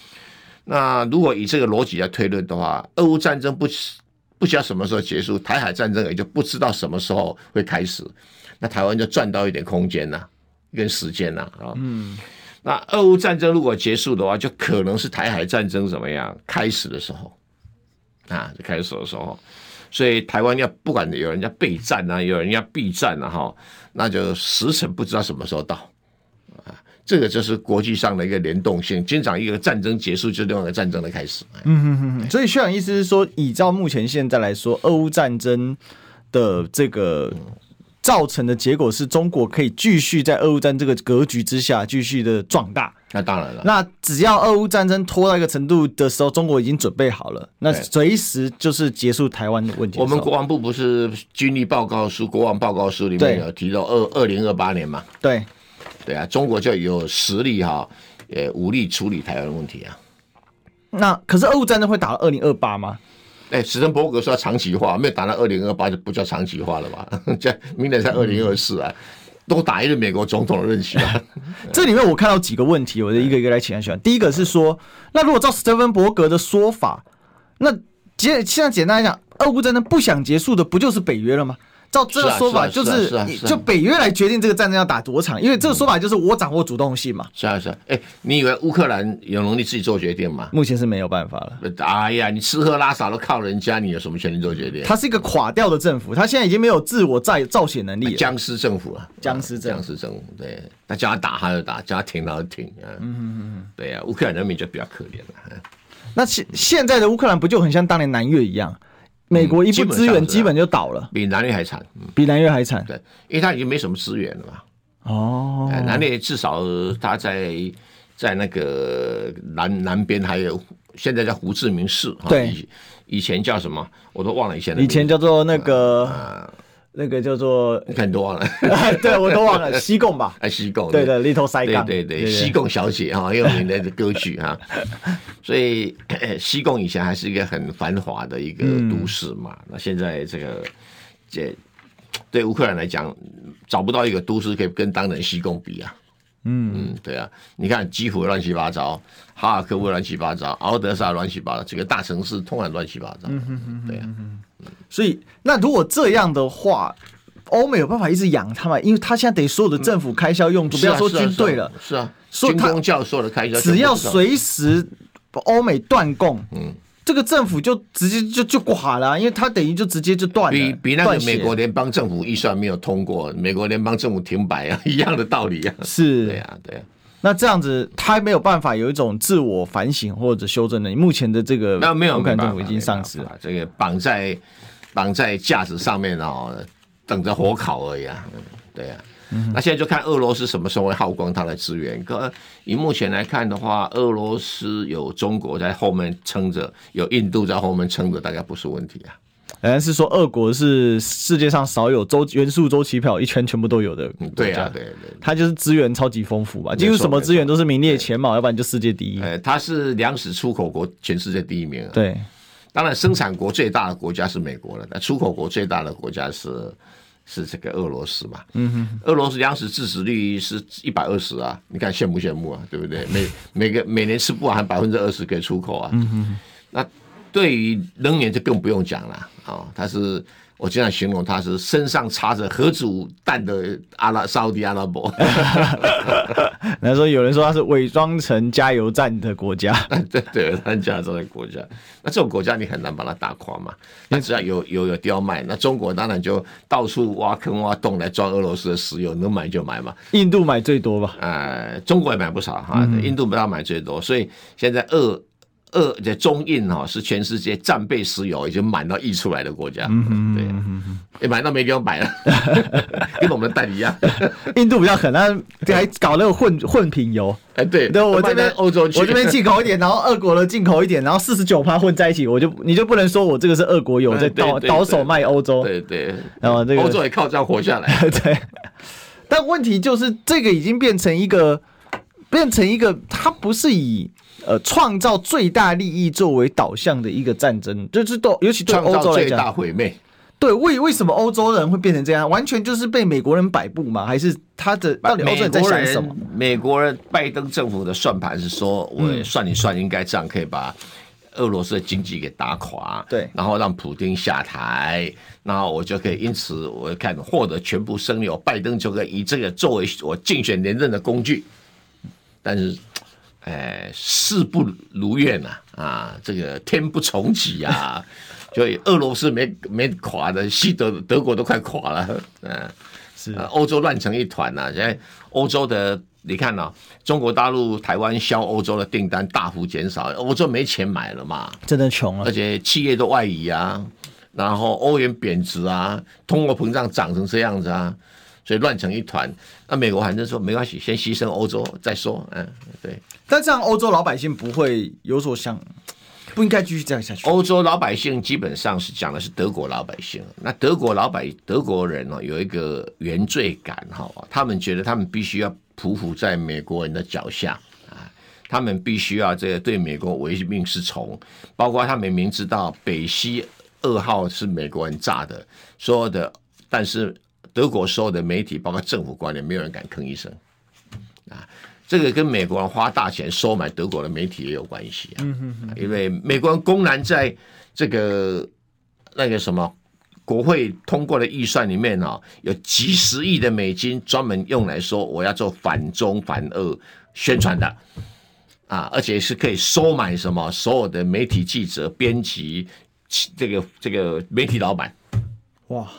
S2: 那如果以这个逻辑来推论的话，俄乌战争不。不知道什么时候结束，台海战争也就不知道什么时候会开始，那台湾就赚到一点空间呐，跟时间呐啊。嗯，那俄乌战争如果结束的话，就可能是台海战争怎么样开始的时候啊，就开始的时候，所以台湾要不管有人家备战啊，有人要避战啊，哈，那就时辰不知道什么时候到。这个就是国际上的一个联动性，经常一个战争结束，就另外一个战争的开始。
S1: 嗯哼哼哼。所以，学长意思是说，依照目前现在来说，俄乌战争的这个造成的结果是中国可以继续在俄乌战这个格局之下继续的壮大。
S2: 那当然了。
S1: 那只要俄乌战争拖到一个程度的时候，中国已经准备好了，那随时就是结束台湾的问题。
S2: 我们国防部不是军力报告书、国防报告书里面有提到二二零二八年嘛？
S1: 对。
S2: 对啊，中国就有实力哈，呃，武力处理台湾的问题啊。
S1: 那可是俄乌战争会打到二零二八吗？
S2: 哎，史登伯格说要长期化，没有打到二零二八就不叫长期化了吧？这明年才二零二四啊，都打一个美国总统的任期啊。
S1: 这里面我看到几个问题，我就一个一个来请教。第一个是说，那如果照史滕伯格的说法，那简现在简单来讲，俄乌战争不想结束的，不就是北约了吗？照这个说法，就是就北约来决定这个战争要打多长，因为这个说法就是我掌握主动性嘛。
S2: 是啊是啊，哎，你以为乌克兰有能力自己做决定吗？
S1: 目前是没有办法了。
S2: 哎呀，你吃喝拉撒都靠人家，你有什么权利做决定？
S1: 他是一个垮掉的政府，他现在已经没有自我再造血能力了。
S2: 僵尸政府啊，
S1: 僵尸政
S2: 僵尸政府，对，他叫他打他就打，叫他停他就停啊。嗯嗯嗯，对呀，乌克兰人民就比较可怜了。
S1: 那现现在的乌克兰不就很像当年南越一样？美国一不资源，基本就倒了，
S2: 比南越还惨，
S1: 比南越还惨。
S2: 对，因为他已经没什么资源了嘛。
S1: 哦，
S2: 南越至少他在在那个南南边还有，现在叫胡志明市。
S1: 对，
S2: 以前叫什么我都忘了，以前
S1: 以前叫做那个。那个叫做
S2: 你看都忘了，
S1: 对我都忘了西贡吧？
S2: 哎，西贡，
S1: 对的，Little Saigon，
S2: 对对对，西贡小姐哈，很有名的歌曲哈。所以西贡以前还是一个很繁华的一个都市嘛。那现在这个这对乌克兰来讲，找不到一个都市可以跟当年西贡比啊。嗯嗯，对啊，你看基辅乱七八糟，哈尔科夫乱七八糟，敖德萨乱七八糟，这个大城市通常乱七八糟。嗯哼哼，对啊。
S1: 所以，那如果这样的话，欧美有办法一直养他们？因为他现在等于所有的政府开销用途，不要说军队了，
S2: 是啊，军工教授的开销，
S1: 只要随时欧美断供，嗯，这个政府就直接就就垮了，因为他等于就直接就断了。
S2: 比比那个美国联邦政府预算没有通过，美国联邦政府停摆啊，一样的道理啊。
S1: 是，
S2: 对啊，对啊。
S1: 那这样子，他没有办法有一种自我反省或者修正的。目前的这个，
S2: 那没有，
S1: 乌克兰政府已经丧失了，
S2: 这个绑在绑在架子上面哦，等着火烤而已啊。对啊，嗯、那现在就看俄罗斯什么时候会耗光它的资源。可以目前来看的话，俄罗斯有中国在后面撑着，有印度在后面撑着，大概不是问题啊。
S1: 好像是说，俄国是世界上少有周元素周期表一圈全部都有的国家。
S2: 对啊，对对，
S1: 它就是资源超级丰富吧，几乎什么资源都是名列前茅，要不然就世界第一。
S2: 呃，它是粮食出口国，全世界第一名。
S1: 对，
S2: 当然生产国最大的国家是美国了，那出口国最大的国家是是这个俄罗斯嘛。嗯哼，俄罗斯粮食自给率是一百二十啊，你看羡不羡慕啊？对不对？每每个每年吃不完，百分之二十给出口啊。嗯哼，那。对于能源就更不用讲了啊！他是我经常形容他是身上插着核子弹的阿拉沙乌地阿拉伯。
S1: 那时候有人说他是伪装成加油站的国家，
S2: 对 对，他加油站的国家。那这种国家你很难把它打垮嘛？那只要有有有刁卖，那中国当然就到处挖坑挖洞来装俄罗斯的石油，能买就买嘛。
S1: 印度买最多吧？
S2: 呃，中国也买不少哈，印度不要买最多，所以现在俄。二这中印哈是全世界战备石油已经满到溢出来的国家，嗯、对，也买到没地方买了，跟我们的代理一样。
S1: 印度比较狠，他还搞那个混混品油。
S2: 哎，对，
S1: 对我这边欧洲，我这边进口一点，然后俄国的进口一点，然后四十九趴混在一起，我就你就不能说我这个是俄国油在倒倒手卖欧洲，
S2: 对对，
S1: 然后这个
S2: 欧洲也靠这样活下来。
S1: 对，但问题就是这个已经变成一个，变成一个，它不是以。呃，创造最大利益作为导向的一个战争，就是都尤其对欧洲来讲，
S2: 最大毁灭。
S1: 对，为为什么欧洲人会变成这样？完全就是被美国人摆布吗？还是他的到底欧洲人在想什么？
S2: 美国人拜登政府的算盘是说，我算一算，应该这样可以把俄罗斯的经济给打垮，
S1: 对，
S2: 然后让普京下台，然后我就可以因此我看获得全部声量，拜登就可以以这个作为我竞选连任的工具，但是。哎，事不如愿呐！啊，这个天不从己啊，就俄罗斯没没垮的，西德德国都快垮了。嗯、啊，是欧洲乱成一团呐、啊！现在欧洲的，你看呐、啊，中国大陆、台湾销欧洲的订单大幅减少，欧洲没钱买了嘛，
S1: 真的穷了，
S2: 而且企业都外移啊，然后欧元贬值啊，通货膨胀涨成这样子啊。所以乱成一团，那美国反正说没关系，先牺牲欧洲再说。嗯，对。
S1: 但这样欧洲老百姓不会有所想，不应该继续这样下去。
S2: 欧洲老百姓基本上是讲的是德国老百姓，那德国老百德国人呢有一个原罪感哈，他们觉得他们必须要匍匐在美国人的脚下啊，他们必须要这个对美国唯命是从，包括他们明知道北溪二号是美国人炸的，所有的，但是。德国所有的媒体，包括政府官员，没有人敢吭一声啊！这个跟美国人花大钱收买德国的媒体也有关系啊。因为美国人公然在这个那个什么国会通过的预算里面啊，有几十亿的美金专门用来说我要做反中反俄宣传的啊，而且是可以收买什么所有的媒体记者、编辑，这个这个媒体老板，
S1: 哇！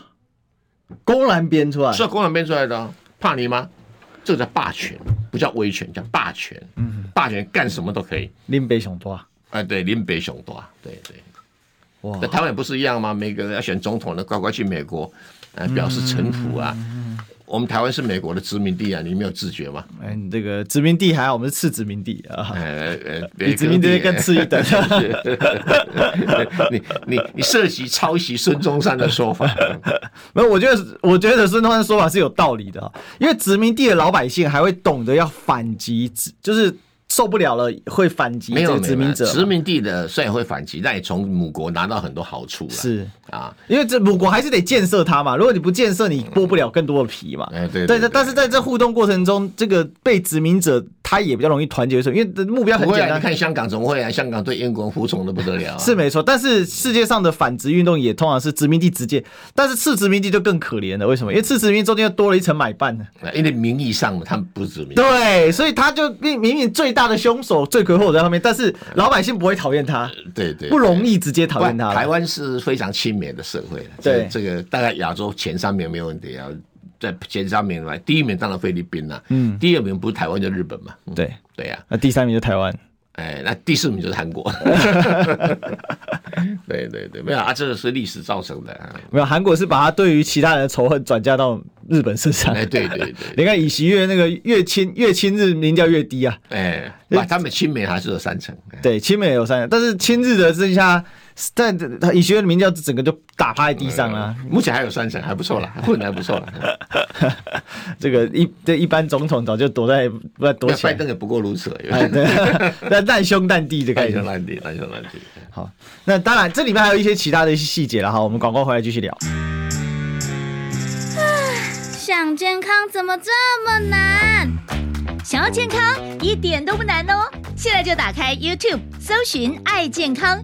S1: 公然编出来，
S2: 是公然编出来的，啊，怕你吗？这个叫霸权，不叫威权，叫霸权。嗯，霸权干什么都可以。
S1: 林北雄多，
S2: 哎，对，林北雄多，对对。哇，那台湾也不是一样吗？每个人要选总统的，乖乖去美国，呃，表示臣服啊。嗯我们台湾是美国的殖民地啊，你没有自觉吗？
S1: 哎，你这个殖民地还好，我们是次殖民地啊，
S2: 哎哎，
S1: 比殖民地更次一等。
S2: 你你你涉及抄袭孙中山的说法？
S1: 没有，我觉得我觉得孙中山的说法是有道理的，因为殖民地的老百姓还会懂得要反击，就是。受不了了，会反击。没有殖民者，
S2: 殖民地的虽然会反击，但也从母国拿到很多好处了。
S1: 是啊，因为这母国还是得建设它嘛。如果你不建设，你剥不了更多的皮嘛。
S2: 哎，对对。
S1: 但是在这互动过程中，这个被殖民者他也比较容易团结，因为目标很简单。
S2: 你看香港怎么会啊？香港对英国人服从的不得了。
S1: 是没错，但是世界上的反殖运动也通常是殖民地直接，但是次殖民地就更可怜了。为什么？因为次殖民地中间又多了一层买办呢。
S2: 因为名义上他们不是殖民。
S1: 对，所以他就明明最大的凶手。罪魁祸首在后面，但是老百姓不会讨厌他，
S2: 对对，
S1: 不容易直接讨厌他。
S2: 台湾是非常亲美的社会，对这个大概亚洲前三名没有问题啊，在前三名来，第一名当然菲律宾了，嗯，第二名不是台湾就日本嘛，
S1: 对
S2: 对呀，
S1: 那第三名就台湾，
S2: 哎，那第四名就是韩国。对对对，没有啊，这个是历史造成的。
S1: 啊没有，韩国是把他对于其他人的仇恨转嫁到日本身上。
S2: 哎，对对对，
S1: 你看尹锡悦那个越亲越亲日民调越低啊。
S2: 哎，把他们亲美还是有三成。
S1: 对，亲美有三成，但是亲日的剩下。但他尹学院的民调整个就打趴在地上了，
S2: 目前还有三成，还不错了，混 的还不错了。
S1: 这个一这一般总统早就躲在不躲起来。
S2: 拜登也不过如此，
S1: 那难兄难弟的感觉。
S2: 难兄难弟，难兄难弟。
S1: 好，那当然这里面还有一些其他的一些细节了哈，我们广告回来继续聊。
S4: 想健康怎么这么难？想要健康一点都不难哦，现在就打开 YouTube 搜寻“爱健康”。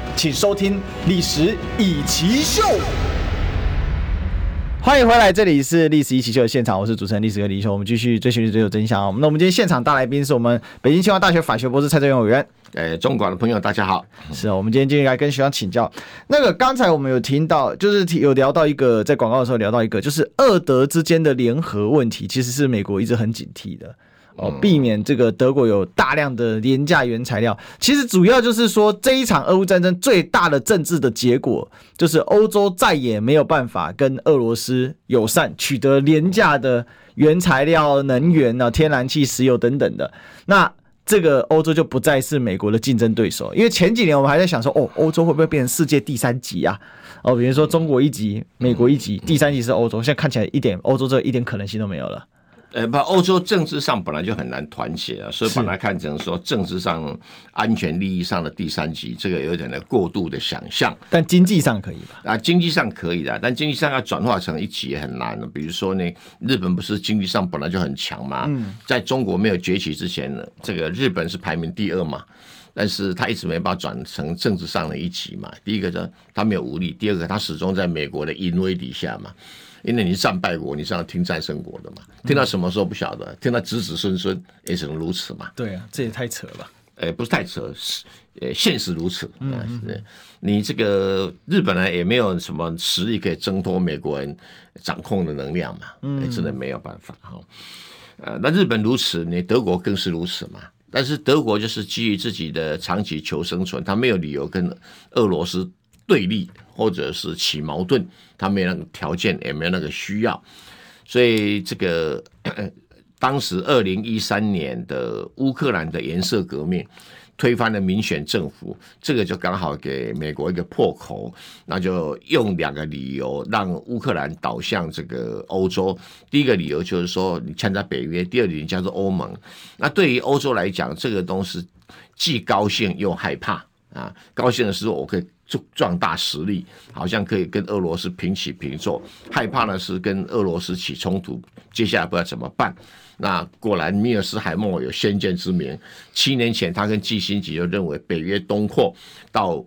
S1: 请收听《历史以奇秀》，欢迎回来，这里是《历史易起秀》的现场，我是主持人历史哥李易修，我们继续追寻追求真相。那我们今天现场大来宾是我们北京清华大学法学博士蔡正元委员。
S2: 诶，中广的朋友大家好，
S1: 是啊，我们今天继续来跟学长请教。那个刚才我们有听到，就是有聊到一个，在广告的时候聊到一个，就是二德之间的联合问题，其实是美国一直很警惕的。哦，避免这个德国有大量的廉价原材料。其实主要就是说，这一场俄乌战争最大的政治的结果，就是欧洲再也没有办法跟俄罗斯友善，取得廉价的原材料、能源啊、天然气、石油等等的。那这个欧洲就不再是美国的竞争对手。因为前几年我们还在想说，哦，欧洲会不会变成世界第三级啊？哦，比如说中国一级，美国一级，第三级是欧洲。现在看起来一点欧洲这一点可能性都没有了。
S2: 呃，不，欧洲政治上本来就很难团结啊，所以把它看成说政治上、安全利益上的第三级，这个有点的过度的想象。
S1: 但经济上可以吧？
S2: 啊，经济上可以的，但经济上要转化成一级也很难。比如说呢，日本不是经济上本来就很强嘛，在中国没有崛起之前呢，这个日本是排名第二嘛，但是他一直没办法转成政治上的一级嘛。第一个呢，他没有武力；第二个，他始终在美国的淫威底下嘛。因为你是战败国，你是要听战胜国的嘛？听到什么时候不晓得，听到子子孙孙也只能如此嘛。
S1: 对啊，这也太扯了。
S2: 呃，不是太扯，是呃，现实如此。嗯，是你这个日本呢也没有什么实力可以挣脱美国人掌控的能量嘛。嗯，真的没有办法哈。呃，那日本如此，你德国更是如此嘛。但是德国就是基于自己的长期求生存，他没有理由跟俄罗斯对立。或者是起矛盾，他没有那个条件，也没有那个需要，所以这个当时二零一三年的乌克兰的颜色革命推翻了民选政府，这个就刚好给美国一个破口，那就用两个理由让乌克兰倒向这个欧洲。第一个理由就是说你参加北约，第二个理由叫做欧盟。那对于欧洲来讲，这个东西既高兴又害怕啊。高兴的是我可以。壮大实力，好像可以跟俄罗斯平起平坐。害怕呢是跟俄罗斯起冲突，接下来不知道怎么办。那果然，米尔斯海默有先见之明。七年前，他跟基辛格就认为，北约东扩到。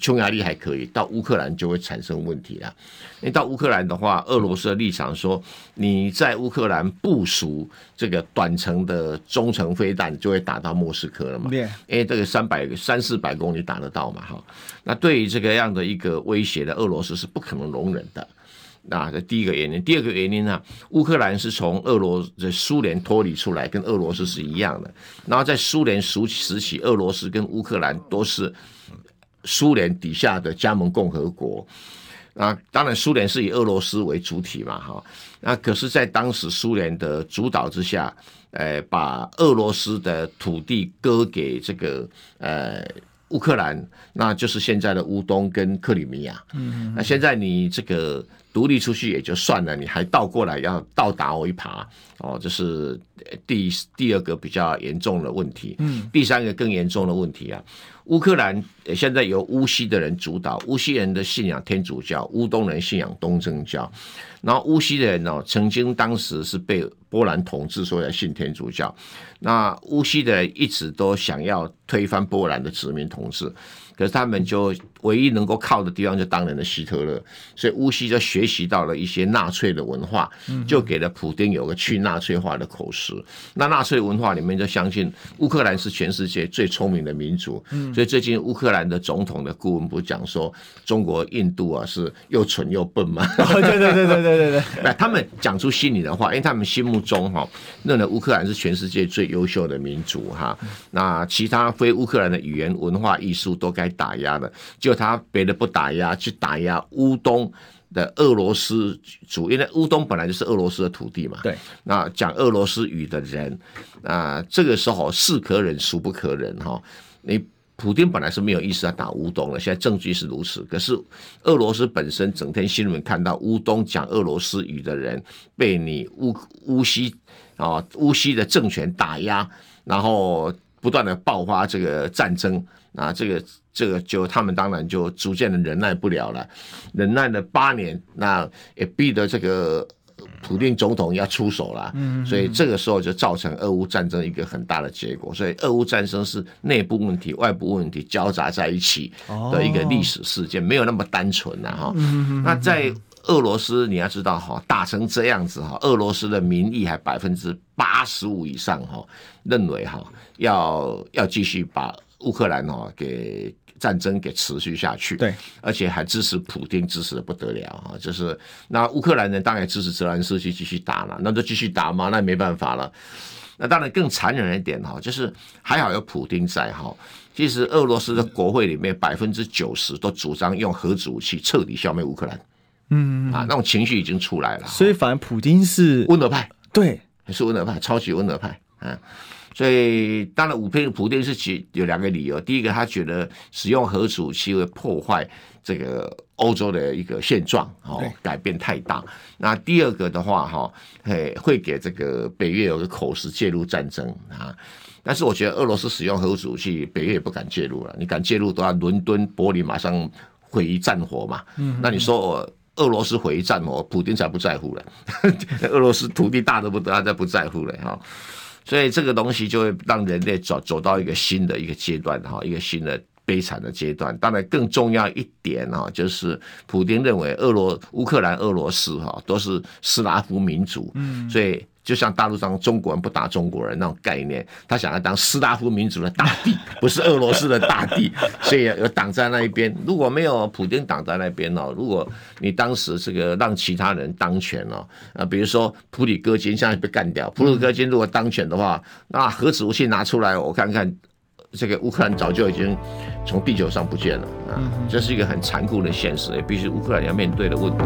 S2: 匈牙利还可以，到乌克兰就会产生问题了。因为到乌克兰的话，俄罗斯的立场说，你在乌克兰部署这个短程的中程飞弹，就会打到莫斯科了嘛？对，因为这个三百三四百公里打得到嘛？哈，那对于这个样的一个威胁的俄罗斯是不可能容忍的。那这第一个原因，第二个原因呢？乌克兰是从俄罗斯苏联脱离出来，跟俄罗斯是一样的。然后在苏联时期，俄罗斯跟乌克兰都是。苏联底下的加盟共和国，啊，当然苏联是以俄罗斯为主体嘛，哈，那可是，在当时苏联的主导之下，呃，把俄罗斯的土地割给这个呃乌克兰，那就是现在的乌东跟克里米亚。嗯，那现在你这个独立出去也就算了，你还倒过来要倒打我一耙，哦，这是第第二个比较严重的问题。嗯，第三个更严重的问题啊。乌克兰现在由乌西的人主导，乌西人的信仰天主教，乌东人信仰东正教。然后乌西的人呢，曾经当时是被波兰统治，所以要信天主教。那乌西的人一直都想要推翻波兰的殖民统治，可是他们就唯一能够靠的地方就当年的希特勒，所以乌西就学习到了一些纳粹的文化，就给了普丁有个去纳粹化的口实。那纳粹文化里面就相信乌克兰是全世界最聪明的民族，所以最近乌克兰的总统的顾问不讲说中国、印度啊是又蠢又笨吗？
S1: 对对对对对对对，
S2: 那 他们讲出心里的话，因为他们心目中哈，认为乌克兰是全世界最优秀的民族哈。那其他非乌克兰的语言、文化、艺术都该打压的，就他别的不打压，去打压乌东的俄罗斯族，因为乌东本来就是俄罗斯的土地嘛。
S1: 对，
S2: 那讲俄罗斯语的人，啊，这个时候是可忍孰不可忍哈？你普京本来是没有意思要打乌东的，现在证据是如此。可是俄罗斯本身整天新闻看到乌东讲俄罗斯语的人被你乌乌西啊乌西的政权打压，然后不断的爆发这个战争。啊，这个这个就他们当然就逐渐的忍耐不了了，忍耐了八年，那也逼得这个普丁总统要出手了，所以这个时候就造成俄乌战争一个很大的结果。所以俄乌战争是内部问题、外部问题交杂在一起的一个历史事件，没有那么单纯了哈。那在俄罗斯你要知道哈，打成这样子哈，俄罗斯的民意还百分之八十五以上哈，认为哈要要继续把。乌克兰哦，给战争给持续下去，
S1: 对，
S2: 而且还支持普丁，支持的不得了啊！就是那乌克兰人当然支持泽连斯基继续打了，那就继续打嘛，那也没办法了。那当然更残忍一点哈，就是还好有普丁在哈。其实俄罗斯的国会里面百分之九十都主张用核子武器彻底消灭乌克兰，嗯啊，那种情绪已经出来了。
S1: 所以反正普丁是
S2: 温和派，
S1: 对，
S2: 是温和派，超级温和派，嗯。所以，当然，普丁普丁是其有两个理由。第一个，他觉得使用核武器会破坏这个欧洲的一个现状，哦，改变太大。那第二个的话，哈，嘿会给这个北约有个口实介入战争啊。但是，我觉得俄罗斯使用核武器，北约也不敢介入了。你敢介入，都要伦敦、柏林马上毁于战火嘛。嗯那你说我俄罗斯毁于战火，普京才不在乎了。俄罗斯土地大得不得，他才不在乎了哈。所以这个东西就会让人类走走到一个新的一个阶段哈，一个新的悲惨的阶段。当然更重要一点哈，就是普丁认为俄罗乌克兰、俄罗斯哈都是斯拉夫民族，嗯，所以。就像大陆上中国人不打中国人那种概念，他想要当斯拉夫民族的大帝，不是俄罗斯的大帝，所以有挡在那一边。如果没有普京挡在那边哦，如果你当时这个让其他人当权哦，啊，比如说普里戈金现在被干掉，普里戈金如果当权的话，那核子武器拿出来，我看看这个乌克兰早就已经从地球上不见了啊，这是一个很残酷的现实，也必须乌克兰要面对的问题。